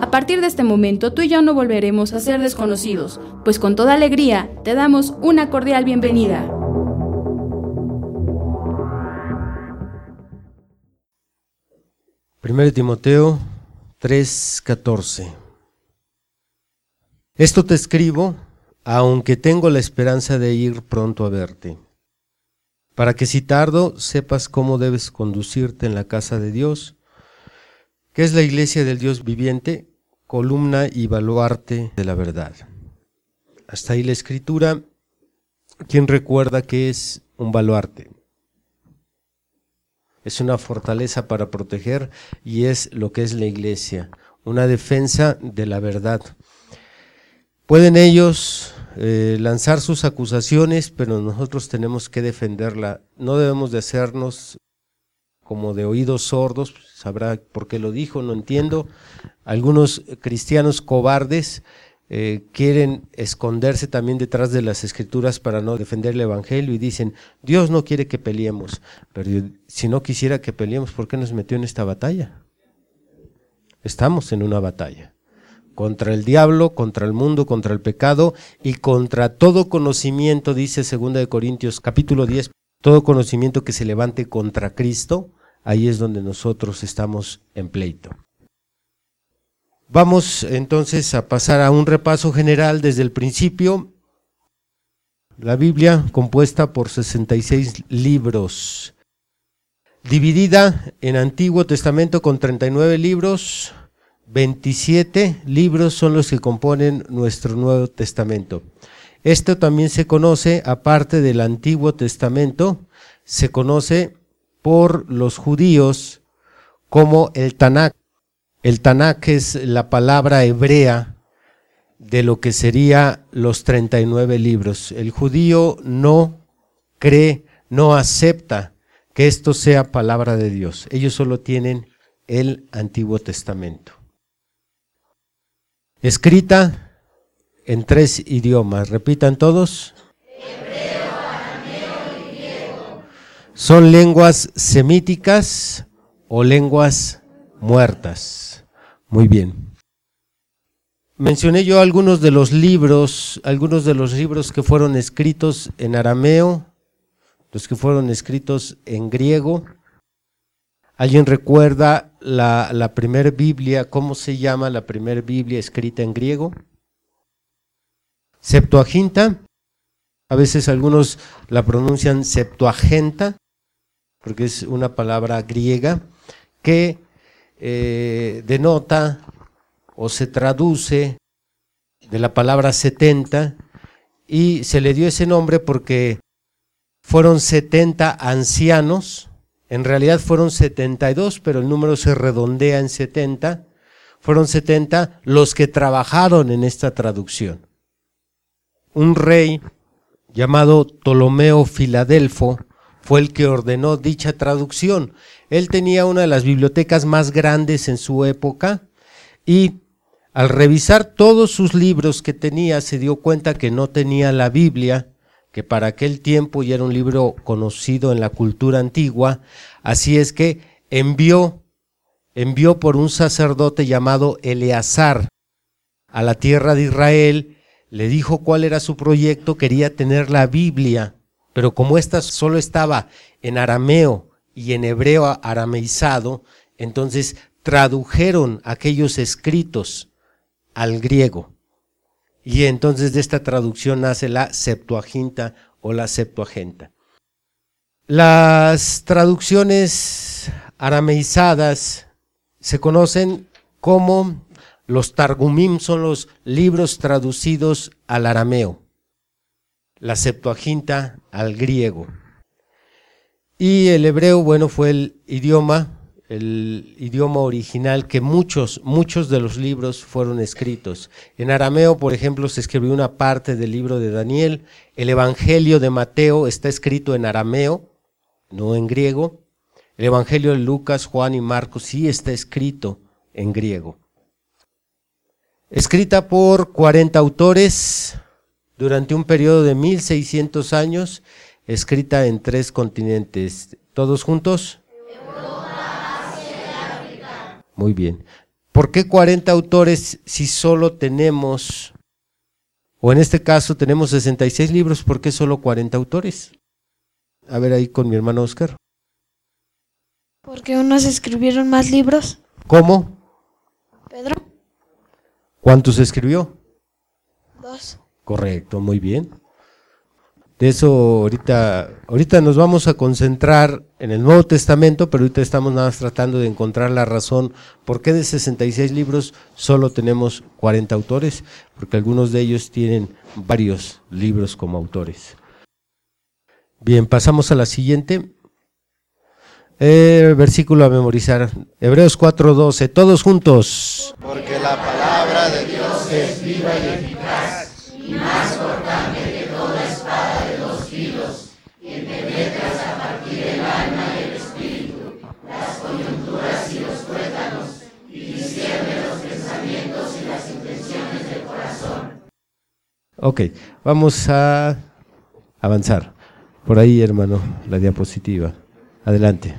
A partir de este momento, tú y yo no volveremos a ser desconocidos, pues con toda alegría te damos una cordial bienvenida. Primero Timoteo 3:14 Esto te escribo, aunque tengo la esperanza de ir pronto a verte, para que si tardo sepas cómo debes conducirte en la casa de Dios, que es la iglesia del Dios viviente, columna y baluarte de la verdad. Hasta ahí la escritura. ¿Quién recuerda que es un baluarte? Es una fortaleza para proteger y es lo que es la iglesia, una defensa de la verdad. Pueden ellos eh, lanzar sus acusaciones, pero nosotros tenemos que defenderla. No debemos de hacernos como de oídos sordos, sabrá por qué lo dijo, no entiendo. Algunos cristianos cobardes eh, quieren esconderse también detrás de las escrituras para no defender el Evangelio y dicen, Dios no quiere que peleemos, pero si no quisiera que peleemos, ¿por qué nos metió en esta batalla? Estamos en una batalla contra el diablo, contra el mundo, contra el pecado y contra todo conocimiento, dice 2 de Corintios capítulo 10, todo conocimiento que se levante contra Cristo, ahí es donde nosotros estamos en pleito. Vamos entonces a pasar a un repaso general desde el principio. La Biblia compuesta por 66 libros, dividida en Antiguo Testamento con 39 libros, 27 libros son los que componen nuestro Nuevo Testamento. Esto también se conoce, aparte del Antiguo Testamento, se conoce por los judíos como el Tanakh. El Tanakh es la palabra hebrea de lo que sería los 39 libros. El judío no cree, no acepta que esto sea palabra de Dios. Ellos solo tienen el Antiguo Testamento. Escrita en tres idiomas. Repitan todos. ¿Son lenguas semíticas o lenguas muertas? Muy bien. Mencioné yo algunos de los libros, algunos de los libros que fueron escritos en arameo, los que fueron escritos en griego. ¿Alguien recuerda la, primera Biblia? ¿Cómo se llama la primera Biblia escrita en griego? Septuaginta. A veces algunos la pronuncian Septuagenta porque es una palabra griega que eh, denota o se traduce de la palabra 70 y se le dio ese nombre porque fueron 70 ancianos, en realidad fueron 72, pero el número se redondea en 70, fueron 70 los que trabajaron en esta traducción. Un rey llamado Ptolomeo Filadelfo fue el que ordenó dicha traducción. Él tenía una de las bibliotecas más grandes en su época y al revisar todos sus libros que tenía se dio cuenta que no tenía la Biblia, que para aquel tiempo ya era un libro conocido en la cultura antigua, así es que envió envió por un sacerdote llamado Eleazar a la tierra de Israel, le dijo cuál era su proyecto, quería tener la Biblia pero como esta solo estaba en arameo y en hebreo arameizado, entonces tradujeron aquellos escritos al griego. Y entonces de esta traducción nace la Septuaginta o la Septuaginta. Las traducciones arameizadas se conocen como los Targumim, son los libros traducidos al arameo. La Septuaginta al griego. Y el hebreo, bueno, fue el idioma, el idioma original que muchos, muchos de los libros fueron escritos. En arameo, por ejemplo, se escribió una parte del libro de Daniel. El Evangelio de Mateo está escrito en arameo, no en griego. El Evangelio de Lucas, Juan y Marcos sí está escrito en griego. Escrita por 40 autores durante un periodo de 1600 años, escrita en tres continentes. ¿Todos juntos? Muy bien. ¿Por qué 40 autores si solo tenemos, o en este caso tenemos 66 libros, ¿por qué solo 40 autores? A ver ahí con mi hermano Oscar. Porque unos escribieron más libros. ¿Cómo? Pedro. ¿Cuántos escribió? Dos. Correcto, muy bien. De eso ahorita, ahorita nos vamos a concentrar en el Nuevo Testamento, pero ahorita estamos nada más tratando de encontrar la razón por qué de 66 libros solo tenemos 40 autores, porque algunos de ellos tienen varios libros como autores. Bien, pasamos a la siguiente. Eh, versículo a memorizar. Hebreos 4:12. Todos juntos. Porque la palabra de Dios es viva y Ok, vamos a avanzar. Por ahí, hermano, la diapositiva. Adelante.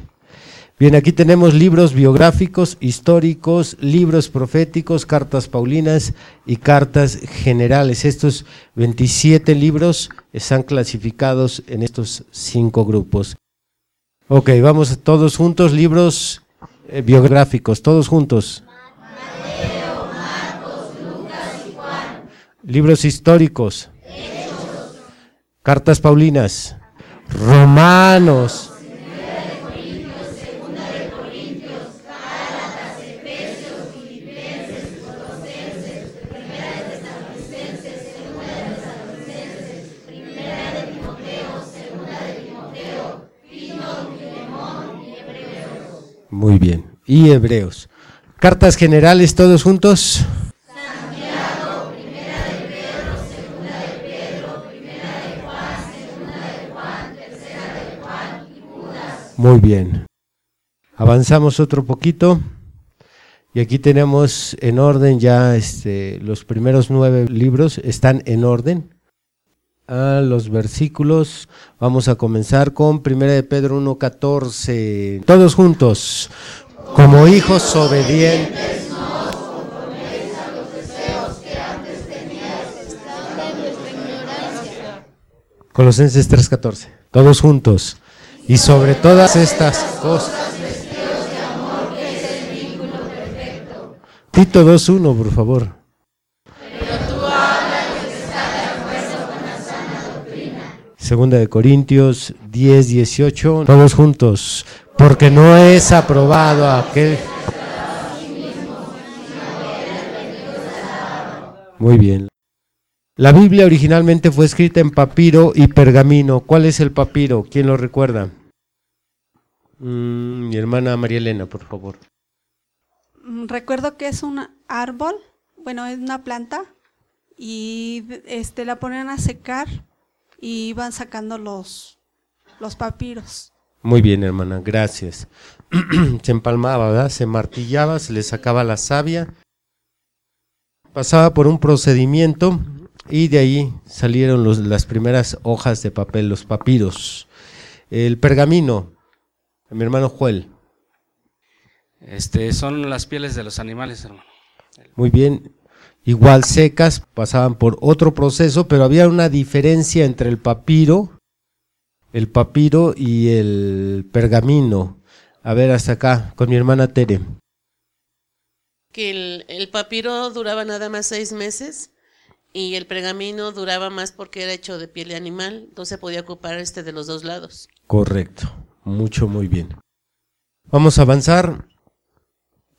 Bien, aquí tenemos libros biográficos, históricos, libros proféticos, cartas paulinas y cartas generales. Estos 27 libros están clasificados en estos cinco grupos. Ok, vamos todos juntos, libros eh, biográficos, todos juntos. Mateo, Marcos, Lucas y Juan. Libros históricos. Hechos. Cartas paulinas. Romanos. Muy bien. Y Hebreos. Cartas generales todos juntos. Muy bien. Avanzamos otro poquito. Y aquí tenemos en orden ya este, los primeros nueve libros, están en orden. A los versículos, vamos a comenzar con 1 de Pedro 1.14. Todos juntos, como hijos obedientes. Colosenses 3.14. Todos juntos. Y sobre todas estas cosas. Tito 2.1, por favor. Segunda de Corintios 10, 18, todos juntos, porque no es aprobado aquel... Muy bien. La Biblia originalmente fue escrita en papiro y pergamino. ¿Cuál es el papiro? ¿Quién lo recuerda? Mm, mi hermana María Elena, por favor. Recuerdo que es un árbol, bueno, es una planta y este la ponen a secar y iban sacando los, los papiros. Muy bien, hermana, gracias. se empalmaba, ¿verdad? Se martillaba, se le sacaba la savia, pasaba por un procedimiento y de ahí salieron los, las primeras hojas de papel, los papiros. El pergamino, mi hermano Joel. Este, son las pieles de los animales, hermano. Muy bien, igual secas, pasaban por otro proceso, pero había una diferencia entre el papiro, el papiro y el pergamino. A ver, hasta acá, con mi hermana Tere. Que el, el papiro duraba nada más seis meses y el pergamino duraba más porque era hecho de piel de animal, entonces podía ocupar este de los dos lados. Correcto, mucho, muy bien. Vamos a avanzar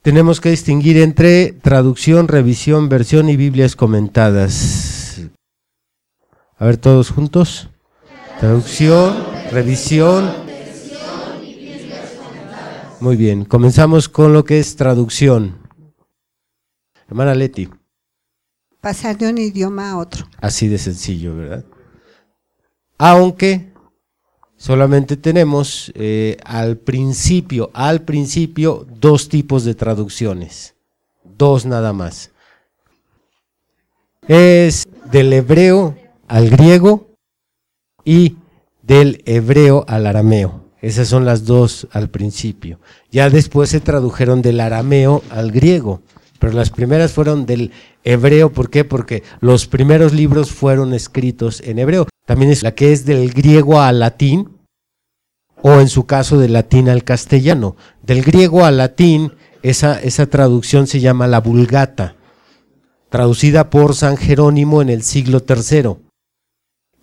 tenemos que distinguir entre traducción, revisión, versión y Biblias comentadas. A ver, todos juntos. Traducción, revisión. Muy bien, comenzamos con lo que es traducción. Hermana Leti. Pasar de un idioma a otro. Así de sencillo, ¿verdad? Aunque solamente tenemos eh, al principio, al principio, dos tipos de traducciones. Dos nada más. Es del hebreo al griego y del hebreo al arameo. Esas son las dos al principio. Ya después se tradujeron del arameo al griego, pero las primeras fueron del hebreo. ¿Por qué? Porque los primeros libros fueron escritos en hebreo. También es la que es del griego al latín, o en su caso del latín al castellano. Del griego al latín, esa, esa traducción se llama la Vulgata, traducida por San Jerónimo en el siglo III.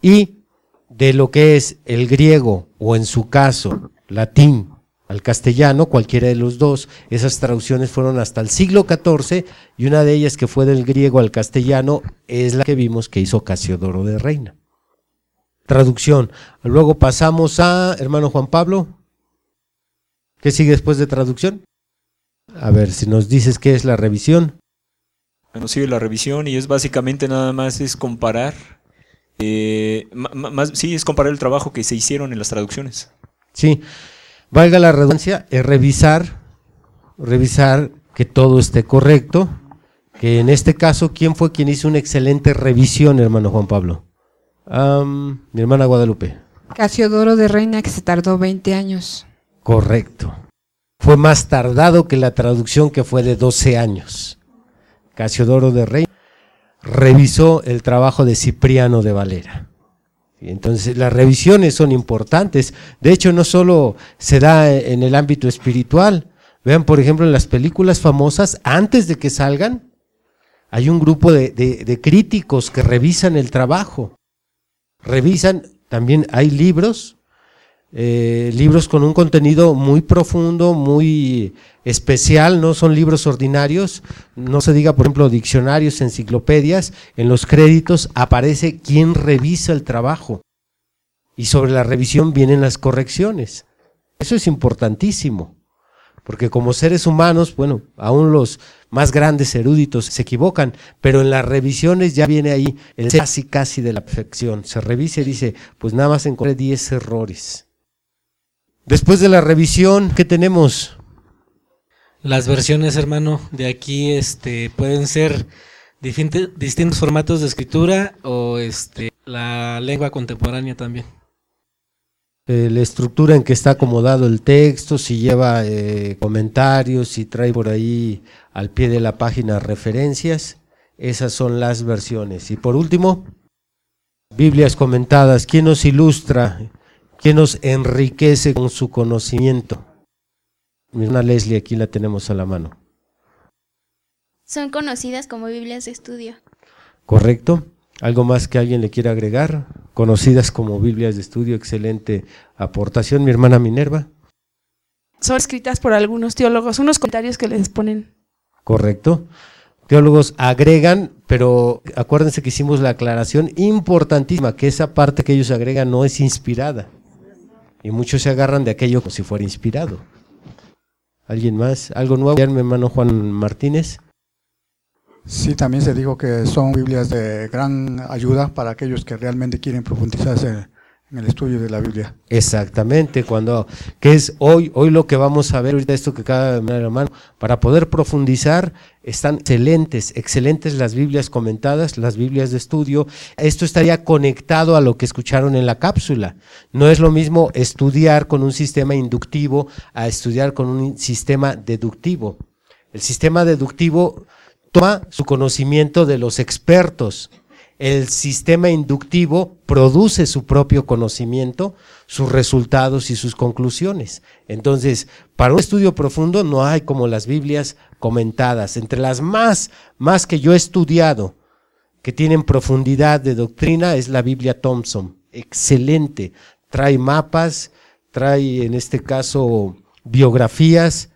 Y de lo que es el griego o en su caso latín al castellano, cualquiera de los dos, esas traducciones fueron hasta el siglo XIV y una de ellas que fue del griego al castellano es la que vimos que hizo Casiodoro de Reina. Traducción. Luego pasamos a, hermano Juan Pablo, ¿qué sigue después de traducción? A ver, si nos dices qué es la revisión. Bueno, sigue la revisión y es básicamente nada más es comparar eh, más, sí, es comparar el trabajo que se hicieron en las traducciones. Sí, valga la redundancia, es revisar, revisar que todo esté correcto, que en este caso, ¿quién fue quien hizo una excelente revisión, hermano Juan Pablo? mi hermana Guadalupe. Casiodoro de Reina, que se tardó 20 años. Correcto. Fue más tardado que la traducción que fue de 12 años. Casiodoro de Reina revisó el trabajo de Cipriano de Valera. Entonces las revisiones son importantes. De hecho, no solo se da en el ámbito espiritual. Vean, por ejemplo, en las películas famosas, antes de que salgan, hay un grupo de, críticos que revisan el trabajo. Revisan, también hay libros eh, libros con un contenido muy profundo, muy especial, no son libros ordinarios, no se diga, por ejemplo, diccionarios, enciclopedias, en los créditos aparece quién revisa el trabajo y sobre la revisión vienen las correcciones. Eso es importantísimo, porque como seres humanos, bueno, aún los más grandes eruditos se equivocan, pero en las revisiones ya viene ahí el casi casi de la perfección. Se revisa y dice, pues nada más encontré 10 errores Después de la revisión, ¿qué tenemos? Las versiones, hermano, de aquí este, pueden ser distintos formatos de escritura o este, la lengua contemporánea también. Eh, la estructura en que está acomodado el texto, si lleva eh, comentarios, si trae por ahí al pie de la página referencias, esas son las versiones. Y por último, Biblias comentadas. ¿Quién nos ilustra que nos enriquece con su conocimiento. Una Leslie, aquí la tenemos a la mano. Son conocidas como Biblias de estudio. Correcto. ¿Algo más que alguien le quiera agregar? Conocidas como Biblias de estudio, excelente aportación. Mi hermana Minerva. Son escritas por algunos teólogos, unos comentarios que les ponen. Correcto. Teólogos agregan, pero acuérdense que hicimos la aclaración importantísima, que esa parte que ellos agregan no es inspirada. Y muchos se agarran de aquello como si fuera inspirado. ¿Alguien más? ¿Algo nuevo? Mi hermano Juan Martínez. Sí, también se dijo que son Biblias de gran ayuda para aquellos que realmente quieren profundizarse en el estudio de la Biblia. Exactamente, cuando, que es hoy, hoy lo que vamos a ver, ahorita esto que cada hermano, para poder profundizar, están excelentes, excelentes las Biblias comentadas, las Biblias de estudio. Esto estaría conectado a lo que escucharon en la cápsula. No es lo mismo estudiar con un sistema inductivo a estudiar con un sistema deductivo. El sistema deductivo toma su conocimiento de los expertos, el sistema inductivo produce su propio conocimiento, sus resultados y sus conclusiones. Entonces, para un estudio profundo no hay como las Biblias comentadas. Entre las más, más que yo he estudiado, que tienen profundidad de doctrina, es la Biblia Thompson. Excelente. Trae mapas, trae en este caso biografías,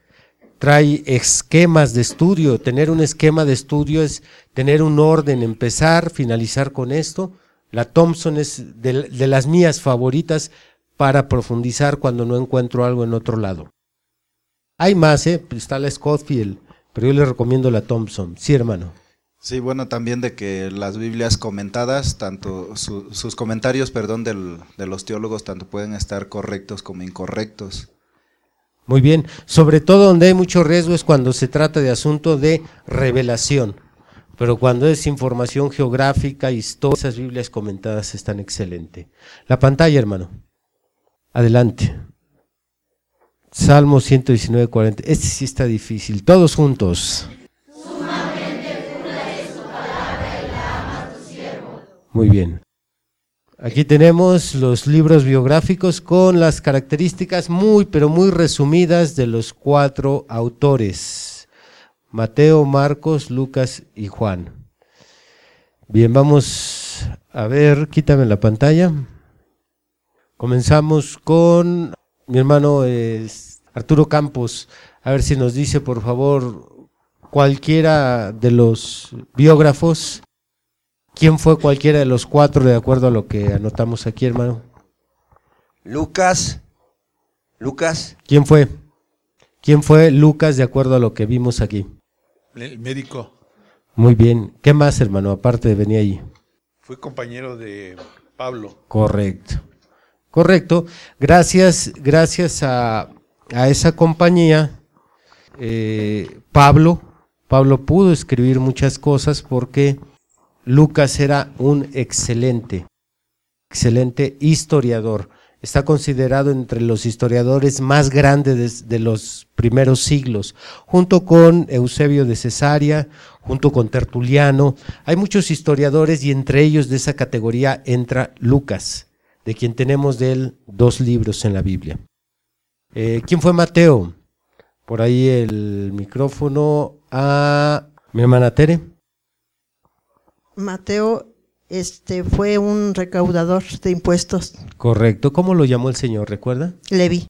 trae esquemas de estudio. Tener un esquema de estudio es tener un orden, empezar, finalizar con esto. La Thompson es de, de las mías favoritas para profundizar cuando no encuentro algo en otro lado. Hay más, ¿eh? está la Scofield, pero yo les recomiendo la Thompson. Sí, hermano. Sí, bueno, también de que las Biblias comentadas, tanto su- sus comentarios, perdón, del- de los teólogos, tanto pueden estar correctos como incorrectos. Muy bien. Sobre todo donde hay mucho riesgo es cuando se trata de asunto de revelación. Pero cuando es información geográfica, historia, esas Biblias comentadas están excelentes. La pantalla, hermano. Adelante. Salmo 119, 40. Este sí está difícil. Todos juntos. Muy bien. Aquí tenemos los libros biográficos con las características muy, pero muy resumidas de los cuatro autores. Mateo, Marcos, Lucas y Juan. Bien, vamos a ver, quítame la pantalla. Comenzamos con mi hermano Arturo Campos. A ver si nos dice, por favor, cualquiera de los biógrafos, quién fue cualquiera de los cuatro de acuerdo a lo que anotamos aquí, hermano. Lucas, Lucas, ¿Quién fue? ¿Quién fue Lucas de acuerdo a lo que vimos aquí? El médico. Muy bien. ¿Qué más, hermano? Aparte de venir allí. Fui compañero de Pablo. Correcto. Correcto. Gracias, gracias a, a esa compañía, eh, Pablo, Pablo pudo escribir muchas cosas porque Lucas era un excelente, excelente historiador. Está considerado entre los historiadores más grandes de, los primeros siglos, junto con Eusebio de Cesarea, junto con Tertuliano. Hay muchos historiadores y entre ellos de esa categoría entra Lucas, de quien tenemos de él dos libros en la Biblia. Eh, ¿Quién fue Mateo? Por ahí el micrófono a mi hermana Tere. Mateo este, fue un recaudador de impuestos. Correcto. ¿Cómo lo llamó el Señor? ¿Recuerda? Levi.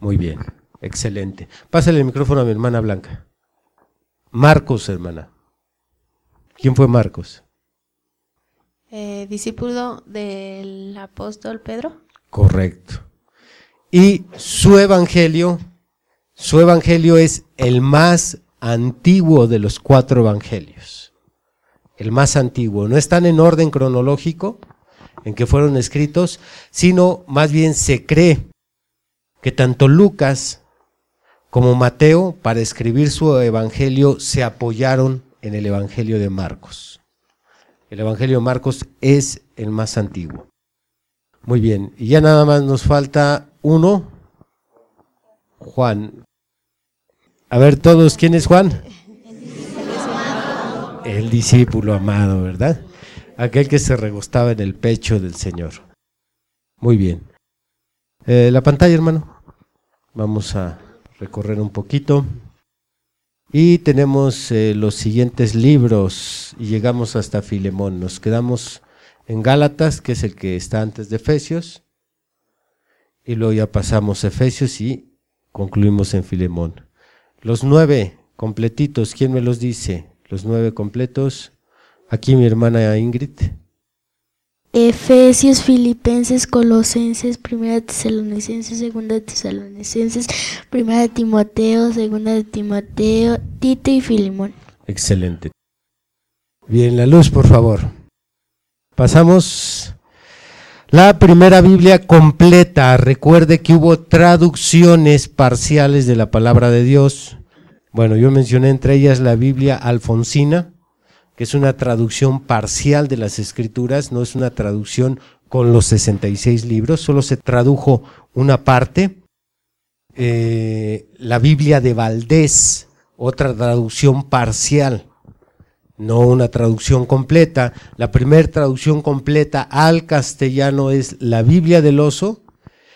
Muy bien. Excelente. Pásale el micrófono a mi hermana Blanca. Marcos, hermana. ¿Quién fue Marcos? Eh, discípulo del apóstol Pedro. Correcto. Y su evangelio, su evangelio es el más antiguo de los cuatro evangelios. El más antiguo. No están en orden cronológico en que fueron escritos, sino más bien se cree que tanto Lucas como Mateo, para escribir su evangelio, se apoyaron en el evangelio de Marcos. El evangelio de Marcos es el más antiguo. Muy bien, y ya nada más nos falta uno. Juan. A ver todos, ¿quién es Juan? El discípulo amado, ¿verdad? Aquel que se regostaba en el pecho del Señor. Muy bien. Eh, la pantalla, hermano. Vamos a recorrer un poquito. Y tenemos eh, los siguientes libros y llegamos hasta Filemón. Nos quedamos en Gálatas, que es el que está antes de Efesios. Y luego ya pasamos a Efesios y concluimos en Filemón. Los nueve completitos, ¿quién me los dice? Los nueve completos. Aquí mi hermana Ingrid. Efesios, Filipenses, Colosenses, Primera Tesalonicenses, Segunda Tesalonicenses, Primera de Timoteo, Segunda de Timoteo, Tito y Filimón. Excelente. Bien, la luz, por favor. Pasamos la primera Biblia completa. Recuerde que hubo traducciones parciales de la palabra de Dios. Bueno, yo mencioné entre ellas la Biblia alfonsina, que es una traducción parcial de las escrituras, no es una traducción con los 66 libros, solo se tradujo una parte. Eh, la Biblia de Valdés, otra traducción parcial, no una traducción completa. La primera traducción completa al castellano es la Biblia del Oso,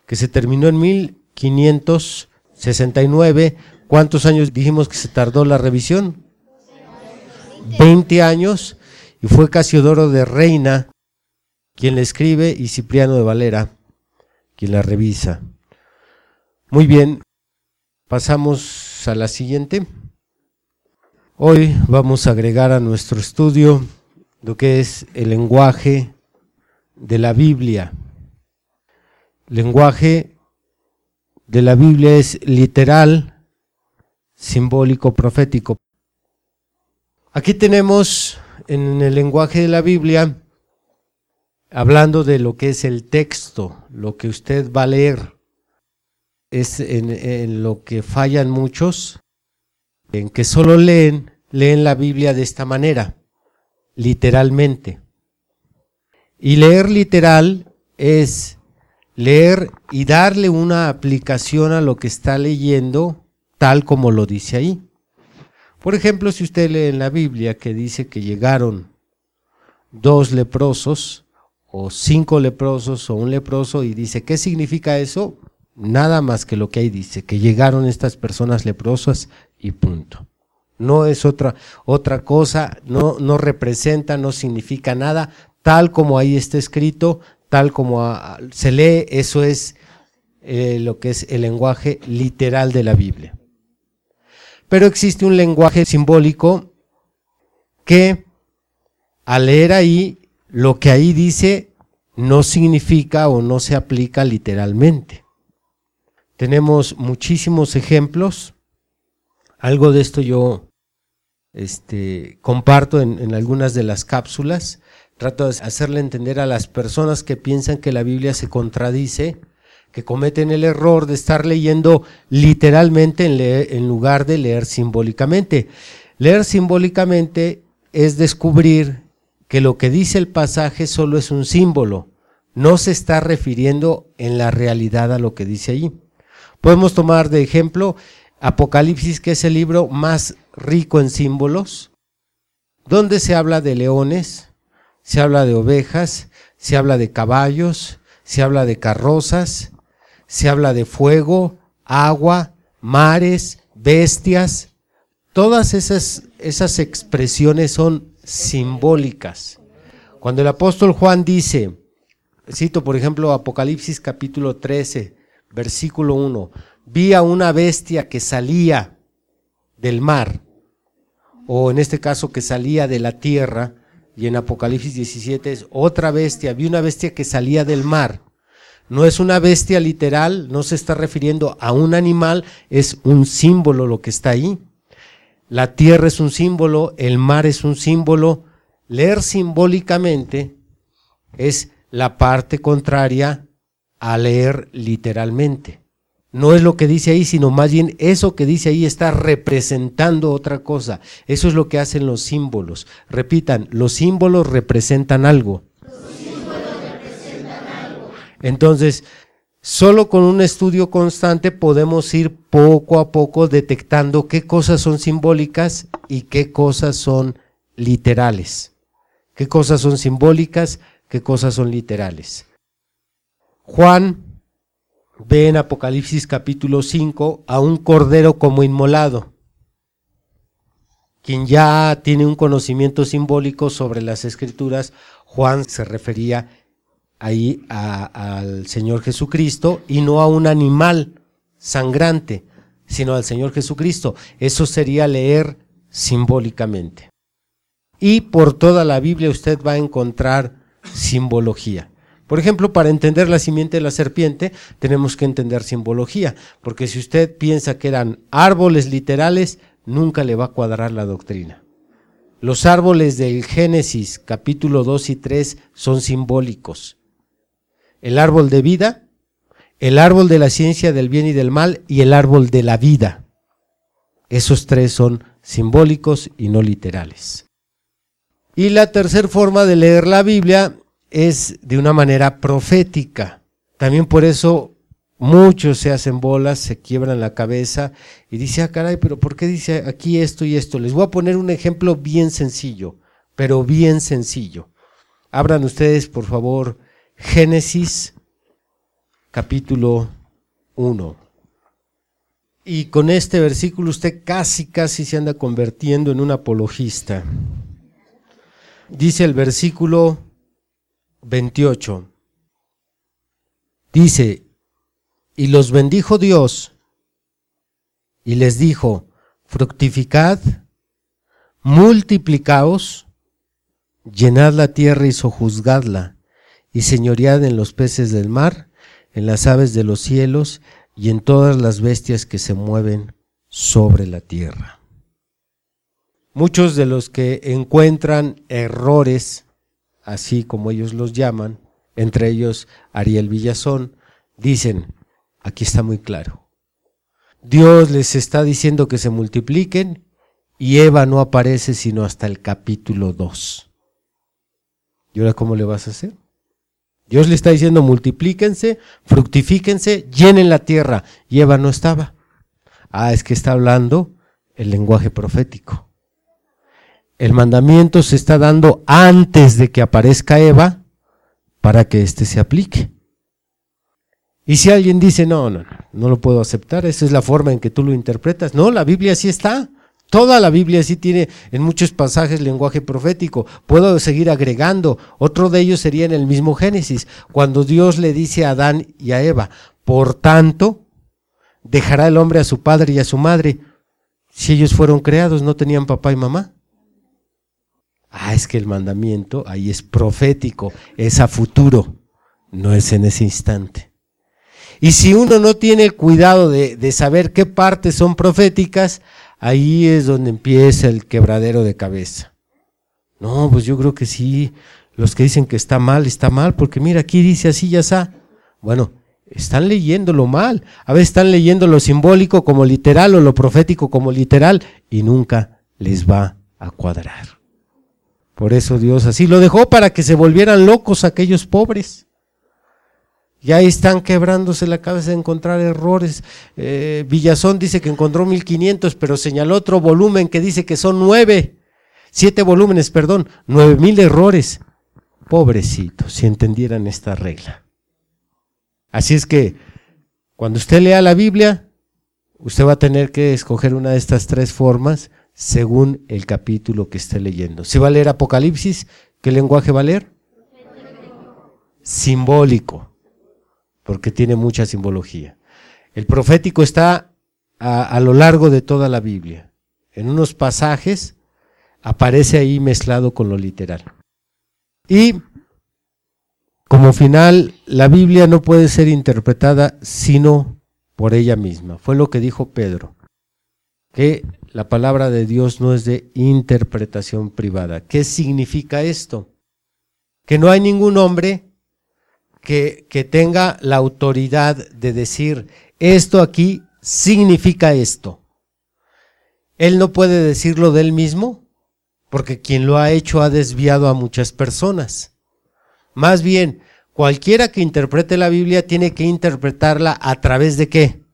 que se terminó en 1569. ¿Cuántos años dijimos que se tardó la revisión? 20 años y fue Casiodoro de Reina quien la escribe y Cipriano de Valera quien la revisa. Muy bien, pasamos a la siguiente. Hoy vamos a agregar a nuestro estudio lo que es el lenguaje de la Biblia. Lenguaje de la Biblia es literal, simbólico, profético. Aquí tenemos en el lenguaje de la Biblia, hablando de lo que es el texto, lo que usted va a leer, es en, lo que fallan muchos, en que solo leen, leen la Biblia de esta manera, literalmente. Y leer literal es leer y darle una aplicación a lo que está leyendo tal como lo dice ahí. Por ejemplo, si usted lee en la Biblia que dice que llegaron dos leprosos o cinco leprosos o un leproso y dice, ¿qué significa eso? Nada más que lo que ahí dice, que llegaron estas personas leprosas y punto. No es otra, otra cosa, no, no representa, no significa nada, tal como ahí está escrito, tal como se lee, eso es eh, lo que es el lenguaje literal de la Biblia. Pero existe un lenguaje simbólico que al leer ahí, lo que ahí dice no significa o no se aplica literalmente. Tenemos muchísimos ejemplos. Algo de esto yo este, comparto en, en algunas de las cápsulas. Trato de hacerle entender a las personas que piensan que la Biblia se contradice, que cometen el error de estar leyendo literalmente en, lugar de leer simbólicamente. Leer simbólicamente es descubrir que lo que dice el pasaje solo es un símbolo, no se está refiriendo en la realidad a lo que dice ahí. Podemos tomar de ejemplo Apocalipsis, que es el libro más rico en símbolos, donde se habla de leones, se habla de ovejas, se habla de caballos, se habla de carrozas, se habla de fuego, agua, mares, bestias. Todas esas, esas expresiones son simbólicas. Cuando el apóstol Juan dice, cito por ejemplo Apocalipsis capítulo 13, versículo 1, vi a una bestia que salía del mar, o en este caso que salía de la tierra, y en Apocalipsis 17 es otra bestia, vi una bestia que salía del mar. No es una bestia literal, no se está refiriendo a un animal, es un símbolo lo que está ahí. La tierra es un símbolo, el mar es un símbolo. Leer simbólicamente es la parte contraria a leer literalmente no es lo que dice ahí, sino más bien eso que dice ahí está representando otra cosa. Eso es lo que hacen los símbolos. Repitan, los símbolos representan algo. Los símbolos representan algo. Entonces, solo con un estudio constante podemos ir poco a poco detectando qué cosas son simbólicas y qué cosas son literales. Qué cosas son simbólicas, qué cosas son literales. Juan ve en Apocalipsis capítulo 5 a un cordero como inmolado. Quien ya tiene un conocimiento simbólico sobre las escrituras, Juan se refería ahí al Señor Jesucristo y no a un animal sangrante, sino al Señor Jesucristo. Eso sería leer simbólicamente. Y por toda la Biblia usted va a encontrar simbología. Por ejemplo, para entender la simiente de la serpiente, tenemos que entender simbología, porque si usted piensa que eran árboles literales, nunca le va a cuadrar la doctrina. Los árboles del Génesis capítulo 2 y 3 son simbólicos. El árbol de vida, el árbol de la ciencia del bien y del mal y el árbol de la vida. Esos tres son simbólicos y no literales. Y la tercera forma de leer la Biblia es de una manera profética. También por eso muchos se hacen bolas, se quiebran la cabeza y dicen, ah, caray, pero ¿por qué dice aquí esto y esto? Les voy a poner un ejemplo bien sencillo, pero bien sencillo. Abran ustedes, por favor, Génesis capítulo 1. Y con este versículo usted casi, casi se anda convirtiendo en un apologista. Dice el versículo 28. Dice, y los bendijo Dios y les dijo, fructificad, multiplicaos, llenad la tierra y sojuzgadla, y señoread en los peces del mar, en las aves de los cielos y en todas las bestias que se mueven sobre la tierra. Muchos de los que encuentran errores, así como ellos los llaman, entre ellos Ariel Villazón, dicen, aquí está muy claro. Dios les está diciendo que se multipliquen y Eva no aparece sino hasta el capítulo 2. ¿Y ahora cómo le vas a hacer? Dios le está diciendo multiplíquense, fructifíquense, llenen la tierra. Y Eva no estaba. Ah, es que está hablando el lenguaje profético. El mandamiento se está dando antes de que aparezca Eva para que éste se aplique. Y si alguien dice, no, no, no, no lo puedo aceptar, esa es la forma en que tú lo interpretas. No, la Biblia sí está. Toda la Biblia sí tiene en muchos pasajes lenguaje profético. Puedo seguir agregando. Otro de ellos sería en el mismo Génesis, cuando Dios le dice a Adán y a Eva, por tanto, dejará el hombre a su padre y a su madre. Si ellos fueron creados, no tenían papá y mamá. Ah, es que el mandamiento ahí es profético, es a futuro, no es en ese instante. Y si uno no tiene cuidado de, de saber qué partes son proféticas, ahí es donde empieza el quebradero de cabeza. No, pues yo creo que sí, los que dicen que está mal, está mal, porque mira, aquí dice así, ya está. Bueno, están leyéndolo mal. A veces están leyendo lo simbólico como literal o lo profético como literal y nunca les va a cuadrar. Por eso Dios así lo dejó para que se volvieran locos aquellos pobres. Ya ahí están quebrándose la cabeza de encontrar errores. Eh, Villazón dice que encontró 1500, pero señaló otro volumen que dice que son nueve, siete volúmenes, perdón, nueve mil errores. Pobrecitos, si entendieran esta regla. Así es que cuando usted lea la Biblia, usted va a tener que escoger una de estas tres formas según el capítulo que esté leyendo. Si va a leer Apocalipsis, ¿qué lenguaje va a leer? Simbólico porque tiene mucha simbología. El profético está a, a, lo largo de toda la Biblia. En unos pasajes aparece ahí mezclado con lo literal. Y como final, la Biblia no puede ser interpretada sino por ella misma. Fue lo que dijo Pedro, que la palabra de Dios no es de interpretación privada. ¿Qué significa esto? Que no hay ningún hombre que, tenga la autoridad de decir, esto aquí significa esto. Él no puede decirlo de él mismo, porque quien lo ha hecho ha desviado a muchas personas. Más bien, cualquiera que interprete la Biblia tiene que interpretarla a través de qué?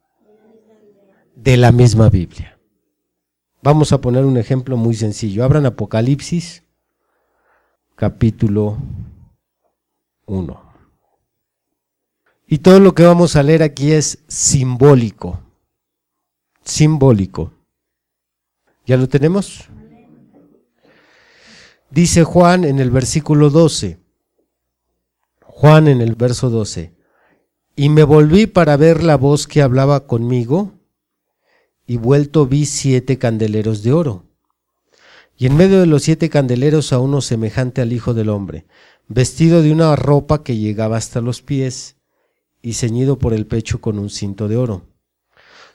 De la misma Biblia. Vamos a poner un ejemplo muy sencillo. Abran Apocalipsis, capítulo 1. Y todo lo que vamos a leer aquí es simbólico. Simbólico. ¿Ya lo tenemos? Dice Juan en el versículo 12. Juan en el verso 12. Y me volví para ver la voz que hablaba conmigo, y vuelto vi siete candeleros de oro. Y en medio de los siete candeleros a uno semejante al Hijo del Hombre, vestido de una ropa que llegaba hasta los pies, y ceñido por el pecho con un cinto de oro.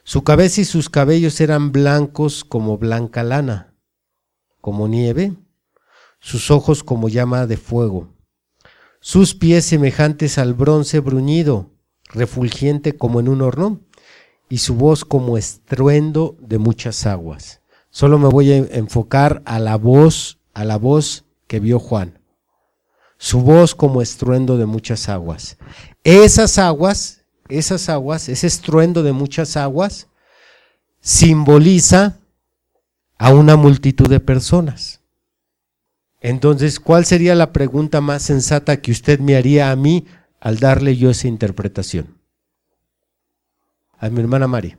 Su cabeza y sus cabellos eran blancos como blanca lana, como nieve, sus ojos como llama de fuego, sus pies semejantes al bronce bruñido, refulgiente como en un horno, y su voz como estruendo de muchas aguas. Solo me voy a enfocar a la voz, a la voz que vio Juan. Su voz como estruendo de muchas aguas. Esas aguas, esas aguas, ese estruendo de muchas aguas, simboliza a una multitud de personas. Entonces, ¿cuál sería la pregunta más sensata que usted me haría a mí al darle yo esa interpretación? A mi hermana María.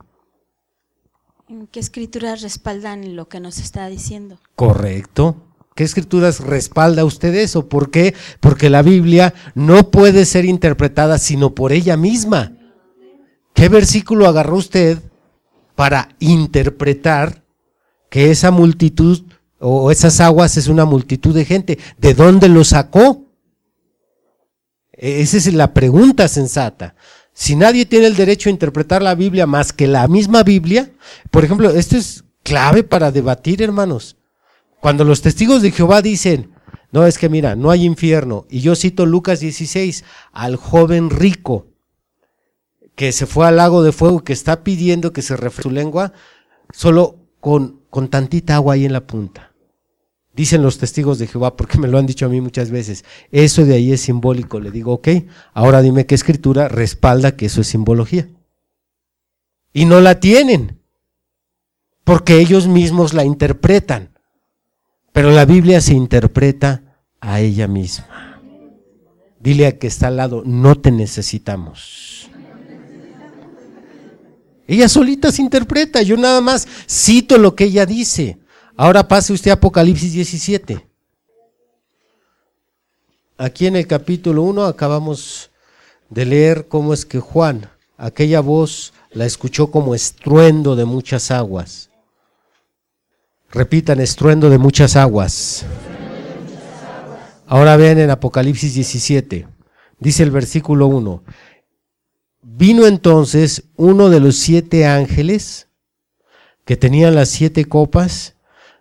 ¿En qué escrituras respaldan lo que nos está diciendo? Correcto. ¿Qué escrituras respalda usted eso? ¿Por qué? Porque la Biblia no puede ser interpretada sino por ella misma. ¿Qué versículo agarró usted para interpretar que esa multitud o esas aguas es una multitud de gente? ¿De dónde lo sacó? E, esa es la pregunta sensata. Si nadie tiene el derecho a interpretar la Biblia más que la misma Biblia, por ejemplo, esto es clave para debatir, hermanos. Cuando los testigos de Jehová dicen, no, es que mira, no hay infierno, y yo cito Lucas 16, al joven rico que se fue al lago de fuego, que está pidiendo que se refresque su lengua, solo con, con tantita agua ahí en la punta. Dicen los testigos de Jehová, porque me lo han dicho a mí muchas veces, eso de ahí es simbólico. Le digo, ok, ahora dime qué escritura respalda que eso es simbología. Y no la tienen, porque ellos mismos la interpretan. Pero la Biblia se interpreta a ella misma. Dile a que está al lado, no te necesitamos. Ella solita se interpreta, yo nada más cito lo que ella dice. Ahora pase usted a Apocalipsis 17. Aquí en el capítulo 1 acabamos de leer cómo es que Juan, aquella voz, la escuchó como estruendo de muchas aguas. Repitan, estruendo de muchas aguas. Ahora vean en Apocalipsis 17, dice el versículo 1, vino entonces uno de los siete ángeles que tenían las siete copas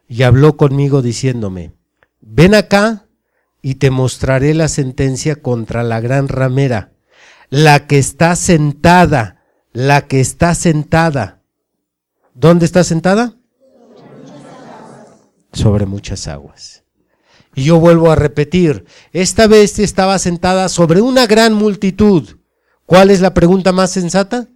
y habló conmigo diciéndome, ven acá y te mostraré la sentencia contra la gran ramera, la que está sentada, la que está sentada. ¿Dónde está sentada? Sobre muchas aguas. Y yo vuelvo a repetir, esta bestia estaba sentada sobre una gran multitud. ¿Cuál es la pregunta más sensata?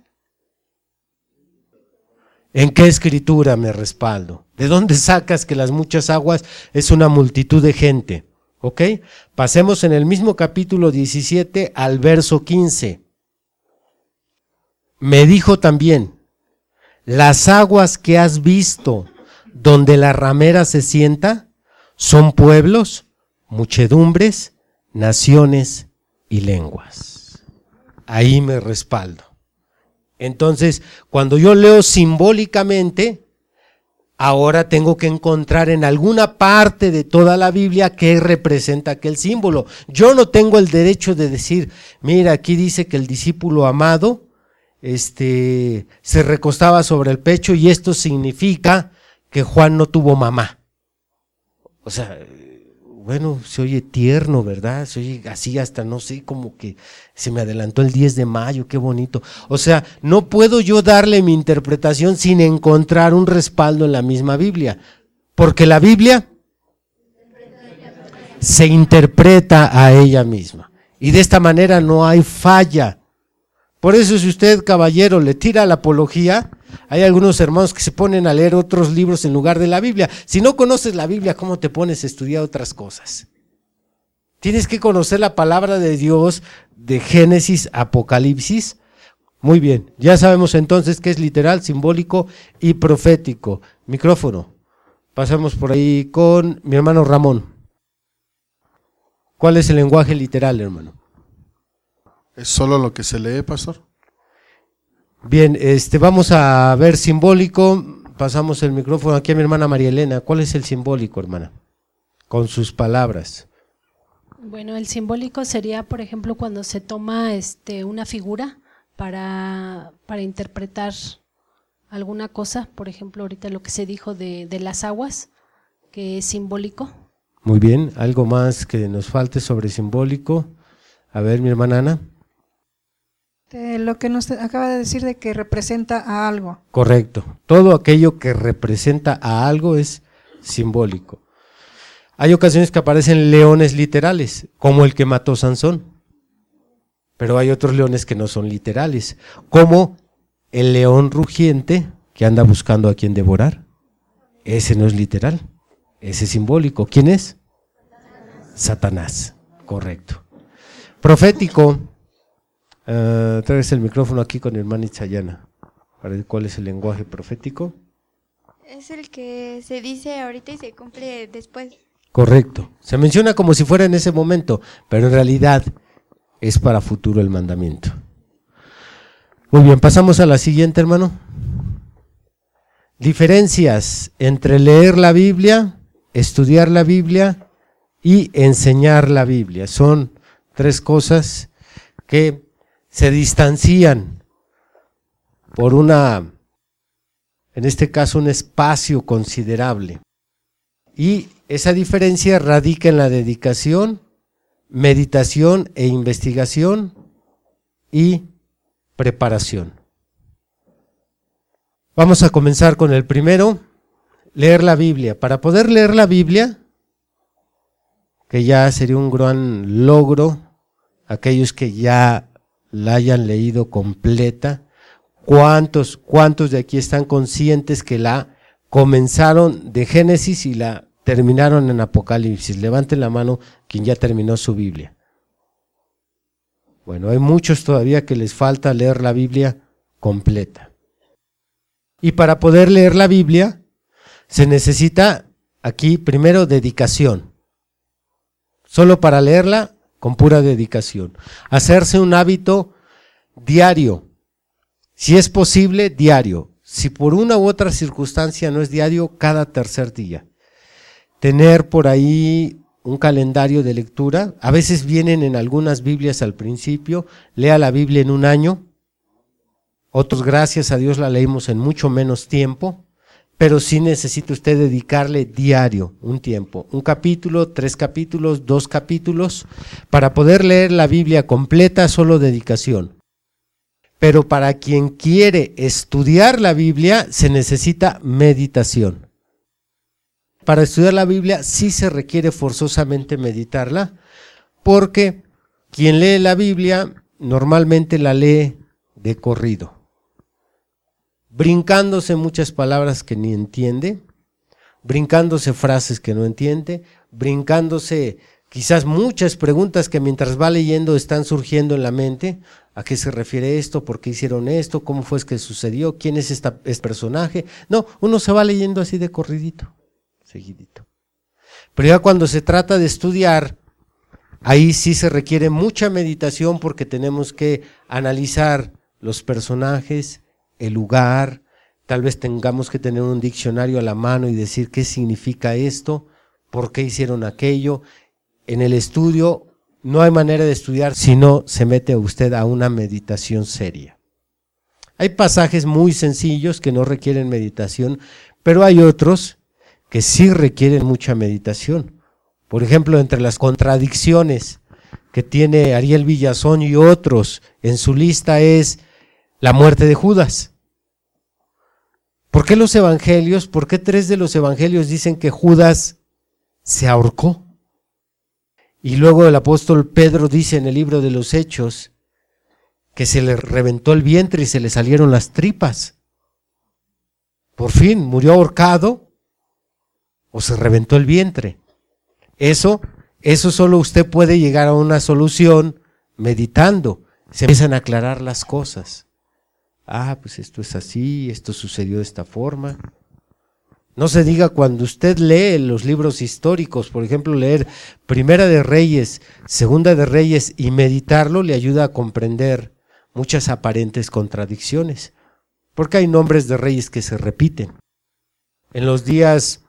¿En qué escritura me respaldo? ¿De dónde sacas que las muchas aguas es una multitud de gente? ¿Ok? Pasemos en el mismo capítulo 17 al verso 15. Me dijo también, las aguas que has visto donde la ramera se sienta son pueblos, muchedumbres, naciones y lenguas. Ahí me respaldo. Entonces, cuando yo leo simbólicamente, ahora tengo que encontrar en alguna parte de toda la Biblia qué representa aquel símbolo. Yo no tengo el derecho de decir, mira, aquí dice que el discípulo amado este, se recostaba sobre el pecho y esto significa que Juan no tuvo mamá. O sea, bueno, se oye tierno, ¿verdad? Se oye así hasta, no sé, como que se me adelantó el 10 de mayo, qué bonito. O sea, no puedo yo darle mi interpretación sin encontrar un respaldo en la misma Biblia, porque la Biblia se interpreta a ella misma. Y de esta manera no hay falla. Por eso si usted, caballero, le tira la apología, hay algunos hermanos que se ponen a leer otros libros en lugar de la Biblia. Si no conoces la Biblia, ¿cómo te pones a estudiar otras cosas? Tienes que conocer la palabra de Dios de Génesis, Apocalipsis. Muy bien, ya sabemos entonces que es literal, simbólico y profético. Micrófono. Pasamos por ahí con mi hermano Ramón. ¿Cuál es el lenguaje literal, hermano? ¿Es solo lo que se lee, pastor? Bien, este, vamos a ver simbólico. Pasamos el micrófono aquí a mi hermana María Elena. ¿Cuál es el simbólico, hermana? Con sus palabras. Bueno, el simbólico sería, por ejemplo, cuando se toma este, una figura para, para interpretar alguna cosa, por ejemplo, ahorita lo que se dijo de, de las aguas, que es simbólico. Muy bien, algo más que nos falte sobre simbólico. A ver, mi hermana Ana. De lo que nos acaba de decir de que representa a algo. Correcto. Todo aquello que representa a algo es simbólico. Hay ocasiones que aparecen leones literales, como el que mató Sansón. Pero hay otros leones que no son literales, como el león rugiente que anda buscando a quien devorar. Ese no es literal, ese es simbólico. ¿Quién es? Satanás. Correcto. Profético Uh, traes el micrófono aquí con hermana Itzayana. Para ver cuál es el lenguaje profético. Es el que se dice ahorita y se cumple después. Correcto. Se menciona como si fuera en ese momento, pero en realidad es para futuro el mandamiento. Muy bien, pasamos a la siguiente, hermano. Diferencias entre leer la Biblia, estudiar la Biblia y enseñar la Biblia. Son tres cosas que se distancian por una, en este caso, un espacio considerable. Y esa diferencia radica en la dedicación, meditación e investigación y preparación. Vamos a comenzar con el primero, leer la Biblia. Para poder leer la Biblia, que ya sería un gran logro, aquellos que ya la hayan leído completa, ¿cuántos, cuántos de aquí están conscientes que la comenzaron de Génesis y la terminaron en Apocalipsis? Levanten la mano quien ya terminó su Biblia. Bueno, hay muchos todavía que les falta leer la Biblia completa. Y para poder leer la Biblia se necesita aquí primero dedicación. Solo para leerla con pura dedicación. Hacerse un hábito diario. Si es posible, diario. Si por una u otra circunstancia no es diario, cada tercer día. Tener por ahí un calendario de lectura. A veces vienen en algunas Biblias al principio. Lea la Biblia en un año. Otros, gracias a Dios, la leímos en mucho menos tiempo pero sí necesita usted dedicarle diario un tiempo, un capítulo, tres capítulos, dos capítulos, para poder leer la Biblia completa, solo dedicación. Pero para quien quiere estudiar la Biblia se necesita meditación. Para estudiar la Biblia sí se requiere forzosamente meditarla, porque quien lee la Biblia normalmente la lee de corrido brincándose muchas palabras que ni entiende, brincándose frases que no entiende, brincándose quizás muchas preguntas que mientras va leyendo están surgiendo en la mente. ¿A qué se refiere esto? ¿Por qué hicieron esto? ¿Cómo fue que sucedió? ¿Quién es este personaje? No, uno se va leyendo así de corridito, seguidito. Pero ya cuando se trata de estudiar, ahí sí se requiere mucha meditación porque tenemos que analizar los personajes, el lugar, tal vez tengamos que tener un diccionario a la mano y decir qué significa esto, por qué hicieron aquello. En el estudio no hay manera de estudiar si no se mete usted a una meditación seria. Hay pasajes muy sencillos que no requieren meditación, pero hay otros que sí requieren mucha meditación. Por ejemplo, entre las contradicciones que tiene Ariel Villazón y otros en su lista es la muerte de Judas. ¿Por qué los evangelios, por qué tres de los evangelios dicen que Judas se ahorcó? Y luego el apóstol Pedro dice en el libro de los Hechos que se le reventó el vientre y se le salieron las tripas. Por fin, murió ahorcado o se reventó el vientre. Eso, eso solo usted puede llegar a una solución meditando. Se empiezan a aclarar las cosas ah, pues esto es así, esto sucedió de esta forma. No se diga cuando usted lee los libros históricos, por ejemplo, leer Primera de Reyes, Segunda de Reyes y meditarlo le ayuda a comprender muchas aparentes contradicciones, porque hay nombres de reyes que se repiten. En los días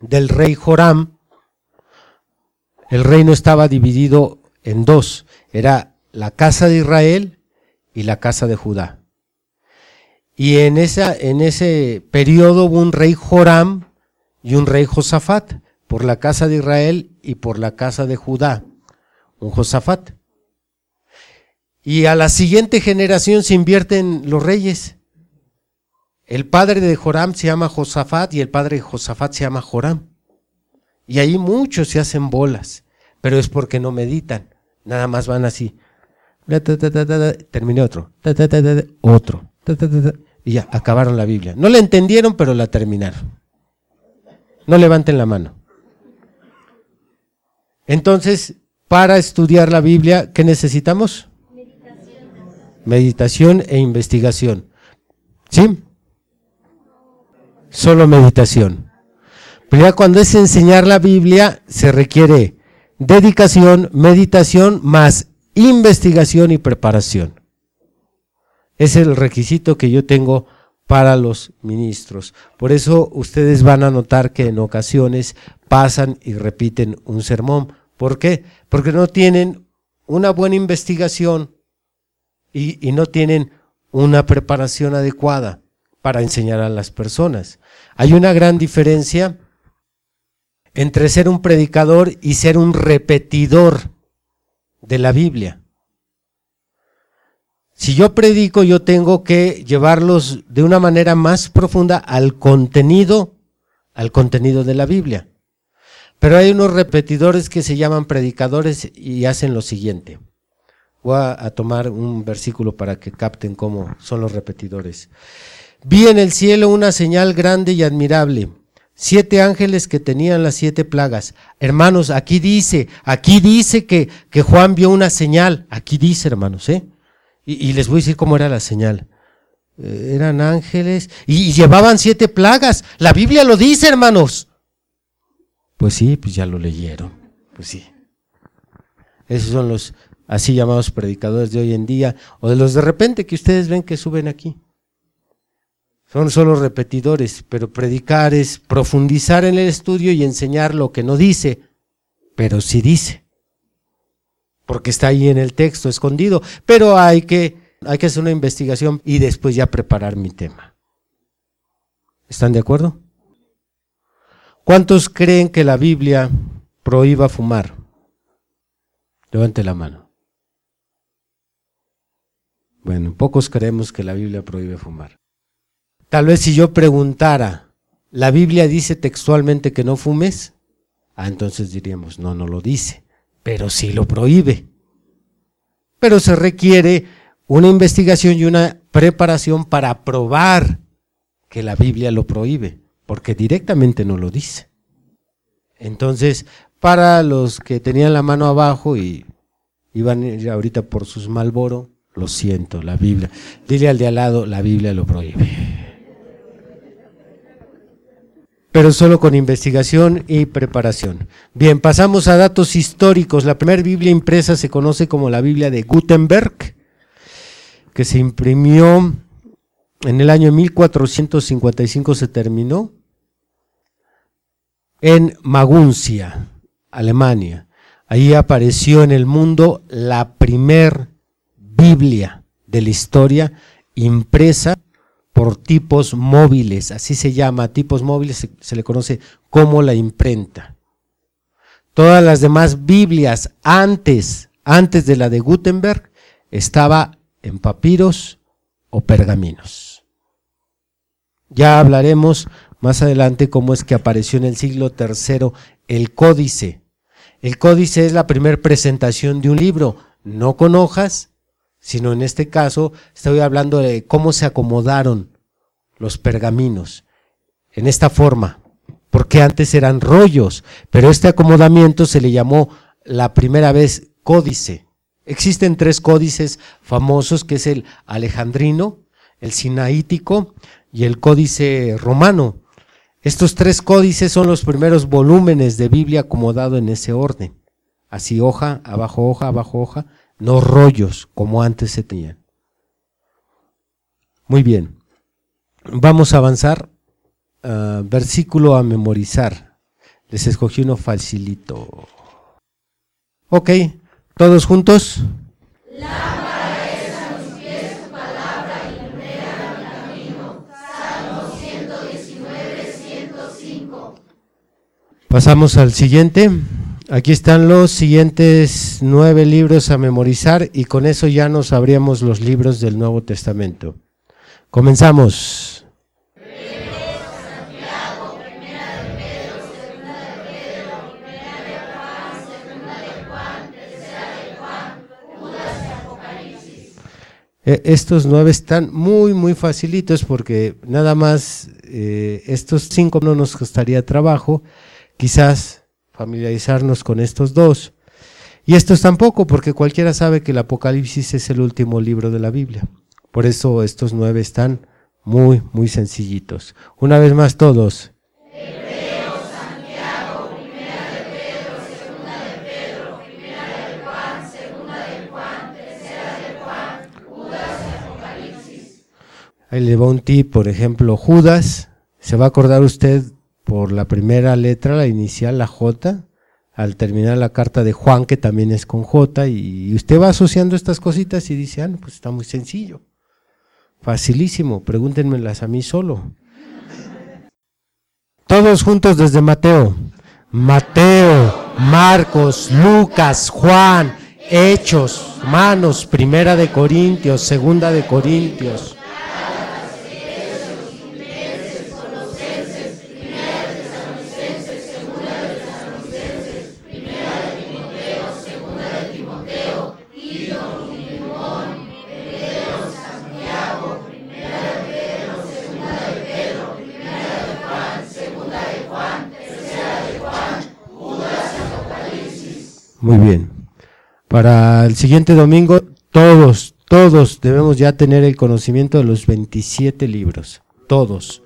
del rey Joram, el reino estaba dividido en dos, era la casa de Israel y la casa de Judá. Y en, esa, en ese periodo hubo un rey Joram y un rey Josafat, por la casa de Israel y por la casa de Judá, un Josafat. Y a la siguiente generación se invierten los reyes. El padre de Joram se llama Josafat y el padre de Josafat se llama Joram. Y ahí muchos se hacen bolas, pero es porque no meditan, nada más van así. Terminé otro, otro, y ya, acabaron la Biblia. No la entendieron, pero la terminaron. No levanten la mano. Entonces, para estudiar la Biblia, ¿qué necesitamos? Meditación, meditación e investigación. ¿Sí? Solo meditación. Pero ya cuando es enseñar la Biblia, se requiere dedicación, meditación, más investigación y preparación. Es el requisito que yo tengo para los ministros. Por eso ustedes van a notar que en ocasiones pasan y repiten un sermón. ¿Por qué? Porque no tienen una buena investigación y, y no tienen una preparación adecuada para enseñar a las personas. Hay una gran diferencia entre ser un predicador y ser un repetidor de la Biblia. Si yo predico, yo tengo que llevarlos de una manera más profunda al contenido, al contenido de la Biblia. Pero hay unos repetidores que se llaman predicadores y hacen lo siguiente. Voy a, tomar un versículo para que capten cómo son los repetidores. Vi en el cielo una señal grande y admirable. Siete ángeles que tenían las siete plagas. Hermanos, aquí dice, aquí dice que, que Juan vio una señal. Aquí dice, hermanos, ¿eh? Y, les voy a decir cómo era la señal. Eh, eran ángeles y, llevaban siete plagas. La Biblia lo dice, hermanos. Pues sí, pues ya lo leyeron. Pues sí. Esos son los así llamados predicadores de hoy en día, o de los de repente que ustedes ven que suben aquí. Son solo repetidores, pero predicar es profundizar en el estudio y enseñar lo que no dice, pero sí dice porque está ahí en el texto escondido, pero hay que, hay que hacer una investigación y después ya preparar mi tema. ¿Están de acuerdo? ¿Cuántos creen que la Biblia prohíba fumar? Levante la mano. Bueno, pocos creemos que la Biblia prohíbe fumar. Tal vez si yo preguntara, ¿la Biblia dice textualmente que no fumes? Ah, entonces diríamos, no, no lo dice pero sí lo prohíbe. Pero se requiere una investigación y una preparación para probar que la Biblia lo prohíbe, porque directamente no lo dice. Entonces, para los que tenían la mano abajo y iban ahorita por sus Malboro, lo siento, la Biblia. Dile al de al lado, la Biblia lo prohíbe pero solo con investigación y preparación. Bien, pasamos a datos históricos. La primera Biblia impresa se conoce como la Biblia de Gutenberg, que se imprimió en el año 1455, se terminó en Maguncia, Alemania. Ahí apareció en el mundo la primer Biblia de la historia impresa por tipos móviles, así se llama, tipos móviles se, le conoce como la imprenta. Todas las demás Biblias antes, antes de la de Gutenberg, estaba en papiros o pergaminos. Ya hablaremos más adelante cómo es que apareció en el siglo III el códice. El códice es la primera presentación de un libro, no con hojas, sino en este caso estoy hablando de cómo se acomodaron los pergaminos en esta forma, porque antes eran rollos, pero este acomodamiento se le llamó la primera vez códice. Existen tres códices famosos, que es el alejandrino, el sinaítico y el códice romano. Estos tres códices son los primeros volúmenes de Biblia acomodado en ese orden. Así hoja, abajo hoja, abajo hoja, no rollos como antes se tenían. Muy bien. Vamos a avanzar. Uh, versículo a memorizar. Les escogí uno facilito. Ok, todos juntos. Lámpara es a mis pies tu palabra y lumbrera mi camino. Salmo 119, 105. Pasamos al siguiente. Aquí están los siguientes nueve libros a memorizar y con eso ya nos sabríamos los libros del Nuevo Testamento. Comenzamos. Estos nueve están muy, muy facilitos porque nada más eh, estos cinco no nos costaría trabajo. Quizás familiarizarnos con estos dos. Y estos tampoco, porque cualquiera sabe que el Apocalipsis es el último libro de la Biblia. Por eso estos nueve están muy, muy sencillitos. Una vez más todos. Ahí le va un tip, por ejemplo, Judas. ¿Se va a acordar usted por la primera letra, la inicial, la J, al terminar la carta de Juan, que también es con J, y usted va asociando estas cositas y dice, ah, pues está muy sencillo. Facilísimo, pregúntenmelas a mí solo. Todos juntos desde Mateo. Mateo, Marcos, Lucas, Juan, Hechos, Manos, Primera de Corintios, Segunda de Corintios. Muy bien. Para el siguiente domingo, todos, todos debemos ya tener el conocimiento de los 27 libros. Todos.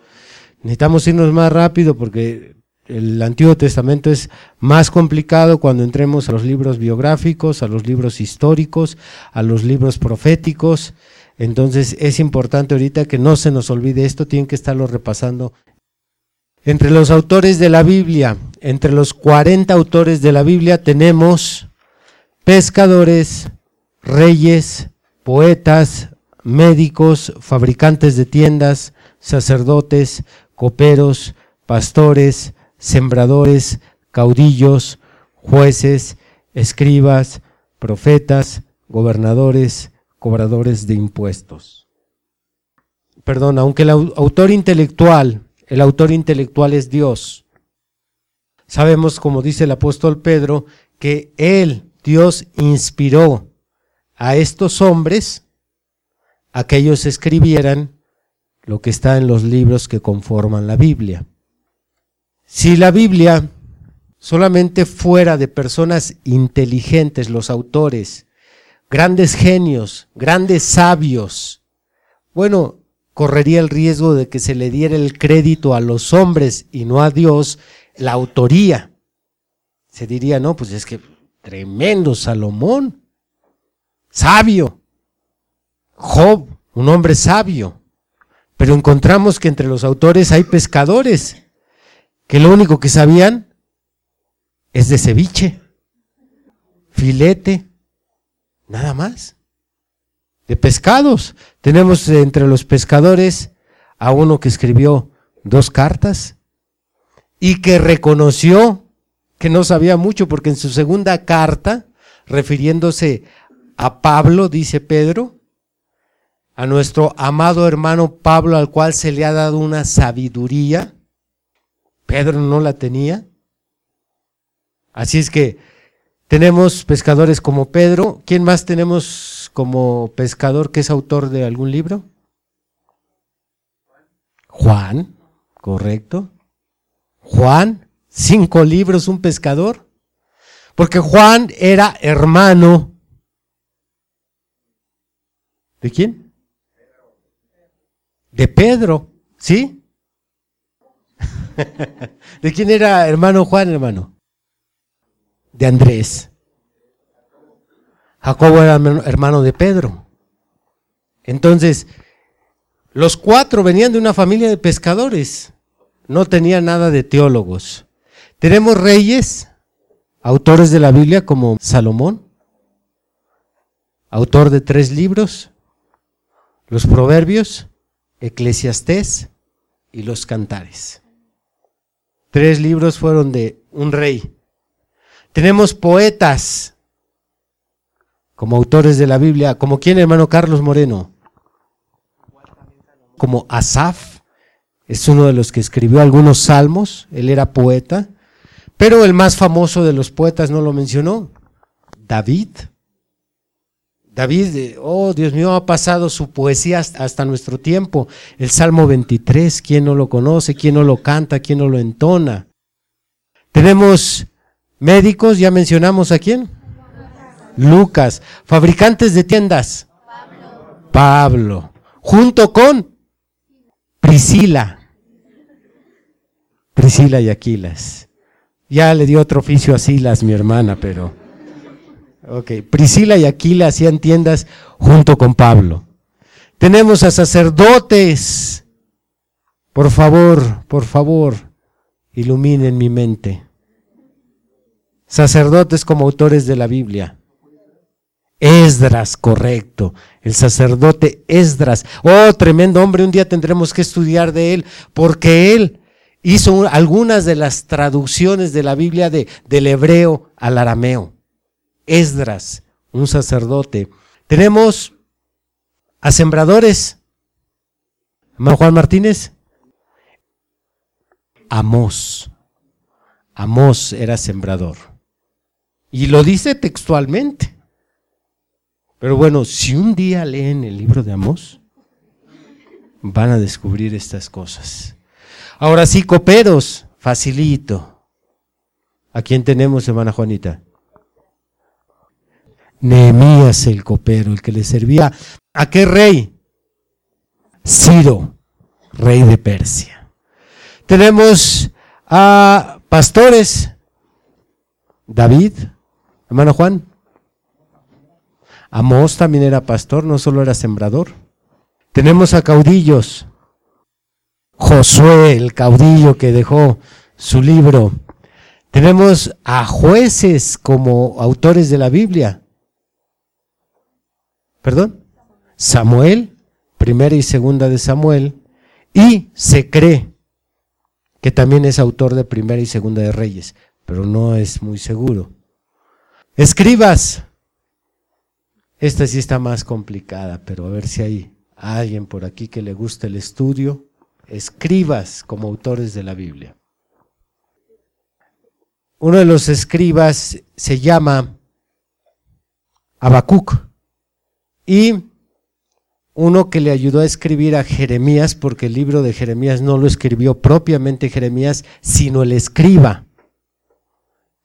Necesitamos irnos más rápido porque el Antiguo Testamento es más complicado cuando entremos a los libros biográficos, a los libros históricos, a los libros proféticos. Entonces es importante ahorita que no se nos olvide esto, tienen que estarlo repasando. Entre los autores de la Biblia, entre los 40 autores de la Biblia tenemos pescadores, reyes, poetas, médicos, fabricantes de tiendas, sacerdotes, coperos, pastores, sembradores, caudillos, jueces, escribas, profetas, gobernadores, cobradores de impuestos. Perdón, aunque el autor intelectual, el autor intelectual es Dios, Sabemos, como dice el apóstol Pedro, que él, Dios, inspiró a estos hombres a que ellos escribieran lo que está en los libros que conforman la Biblia. Si la Biblia solamente fuera de personas inteligentes, los autores, grandes genios, grandes sabios, bueno, correría el riesgo de que se le diera el crédito a los hombres y no a Dios la autoría. Se diría, no, pues es que tremendo Salomón, sabio, Job, un hombre sabio. Pero encontramos que entre los autores hay pescadores, que lo único que sabían es de ceviche, filete, nada más. De pescados. Tenemos entre los pescadores a uno que escribió dos cartas, y que reconoció que no sabía mucho, porque en su segunda carta, refiriéndose a Pablo, dice Pedro, a nuestro amado hermano Pablo, al cual se le ha dado una sabiduría, Pedro no la tenía. Así es que tenemos pescadores como Pedro. ¿Quién más tenemos como pescador que es autor de algún libro? Juan, correcto. Juan, cinco libros, un pescador. Porque Juan era hermano. ¿De quién? De Pedro, ¿sí? ¿De quién era hermano Juan, hermano? De Andrés. Jacobo era hermano de Pedro. Entonces, los cuatro venían de una familia de pescadores no tenía nada de teólogos. Tenemos reyes, autores de la Biblia como Salomón, autor de tres libros, los Proverbios, Eclesiastés y los Cantares. Tres libros fueron de un rey. Tenemos poetas como autores de la Biblia, como quién hermano Carlos Moreno, como Asaf, es uno de los que escribió algunos salmos, él era poeta, pero el más famoso de los poetas no lo mencionó, David. David, eh, oh Dios mío, ha pasado su poesía hasta nuestro tiempo. El Salmo 23, ¿quién no lo conoce? ¿Quién no lo canta? ¿Quién no lo entona? Tenemos médicos, ya mencionamos a quién. Lucas. Fabricantes de tiendas. Pablo. Junto con Priscila. Priscila y Aquilas. Ya le dio otro oficio a Silas, mi hermana, pero... Ok, Priscila y Aquila hacían tiendas junto con Pablo. Tenemos a sacerdotes. Por favor, por favor, iluminen mi mente. sacerdotes como autores de la Biblia. Esdras, correcto. El sacerdote Esdras. Oh, tremendo hombre, un día tendremos que estudiar de él, porque él hizo algunas de las traducciones de la Biblia de, del hebreo al arameo. Esdras, un sacerdote. Tenemos a sembradores. Juan Martínez. Amós. Amós era sembrador. Y lo dice textualmente. Pero bueno, si un día leen el libro de Amós, van a descubrir estas cosas. Ahora sí, coperos, facilito. ¿A quién tenemos, hermana Juanita? Nehemías el copero, el que le servía. ¿A qué rey? Ciro, rey de Persia. Tenemos a pastores. David, hermano Juan. Amós también era pastor, no solo era sembrador. Tenemos a caudillos. Josué, el caudillo que dejó su libro. Tenemos a jueces como autores de la Biblia. ¿Perdón? Samuel, primera y segunda de Samuel. Y se cree que también es autor de primera y segunda de Reyes, pero no es muy seguro. Escribas. Esta sí está más complicada, pero a ver si hay alguien por aquí que le guste el estudio. Escribas como autores de la Biblia. Uno de los escribas se llama Habacuc y uno que le ayudó a escribir a Jeremías, porque el libro de Jeremías no lo escribió propiamente Jeremías, sino el escriba.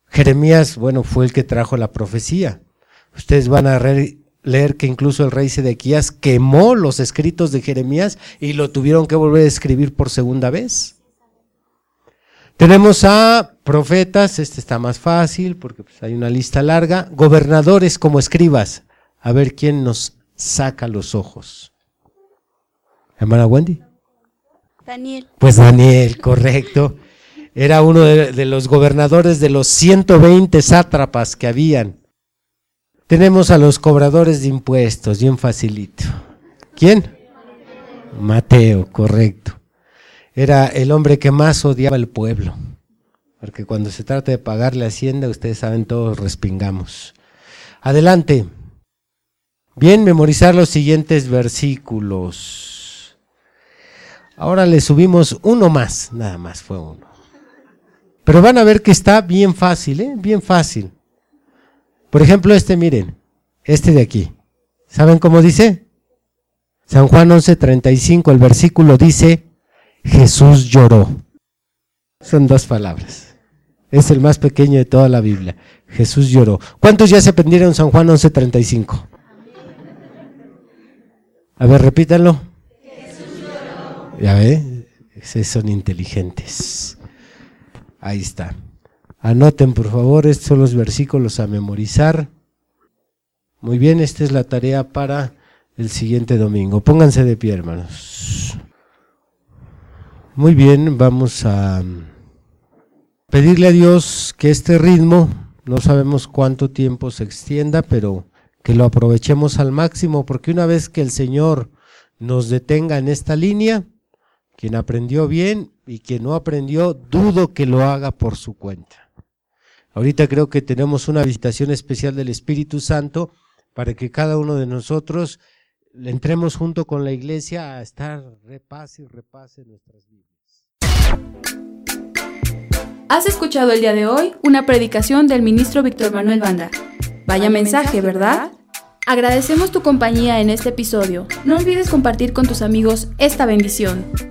Jeremías, bueno, fue el que trajo la profecía. Ustedes van a leer que incluso el rey Sedequías quemó los escritos de Jeremías y lo tuvieron que volver a escribir por segunda vez. Tenemos a profetas, este está más fácil porque pues, hay una lista larga, gobernadores como escribas. A ver quién nos saca los ojos. Hermana Wendy. Daniel. Pues Daniel, correcto. Era uno de, de los gobernadores de los 120 sátrapas que habían. Tenemos a los cobradores de impuestos, bien facilito. ¿Quién? Mateo, correcto. Era el hombre que más odiaba al pueblo. Porque cuando se trata de pagarle hacienda, ustedes saben, todos respingamos. Adelante. Bien, memorizar los siguientes versículos. Ahora le subimos uno más, nada más fue uno. Pero van a ver que está bien fácil, ¿eh? Bien fácil. Por ejemplo, este, miren, este de aquí. ¿Saben cómo dice? San Juan 11:35, el versículo dice, Jesús lloró. Son dos palabras. Es el más pequeño de toda la Biblia. Jesús lloró. ¿Cuántos ya se aprendieron San Juan 11:35? A ver, repítanlo. Ya ve, son inteligentes. Ahí está. Anoten, por favor, estos son los versículos a memorizar. Muy bien, esta es la tarea para el siguiente domingo. Pónganse de pie, hermanos. Muy bien, vamos a pedirle a Dios que este ritmo, no sabemos cuánto tiempo se extienda, pero que lo aprovechemos al máximo, porque una vez que el Señor nos detenga en esta línea, quien aprendió bien y quien no aprendió, dudo que lo haga por su cuenta. Ahorita creo que tenemos una visitación especial del Espíritu Santo para que cada uno de nosotros entremos junto con la iglesia a estar repase y repase nuestras vidas. Has escuchado el día de hoy una predicación del ministro Víctor Manuel Banda. Vaya mensaje, ¿verdad? Agradecemos tu compañía en este episodio. No olvides compartir con tus amigos esta bendición.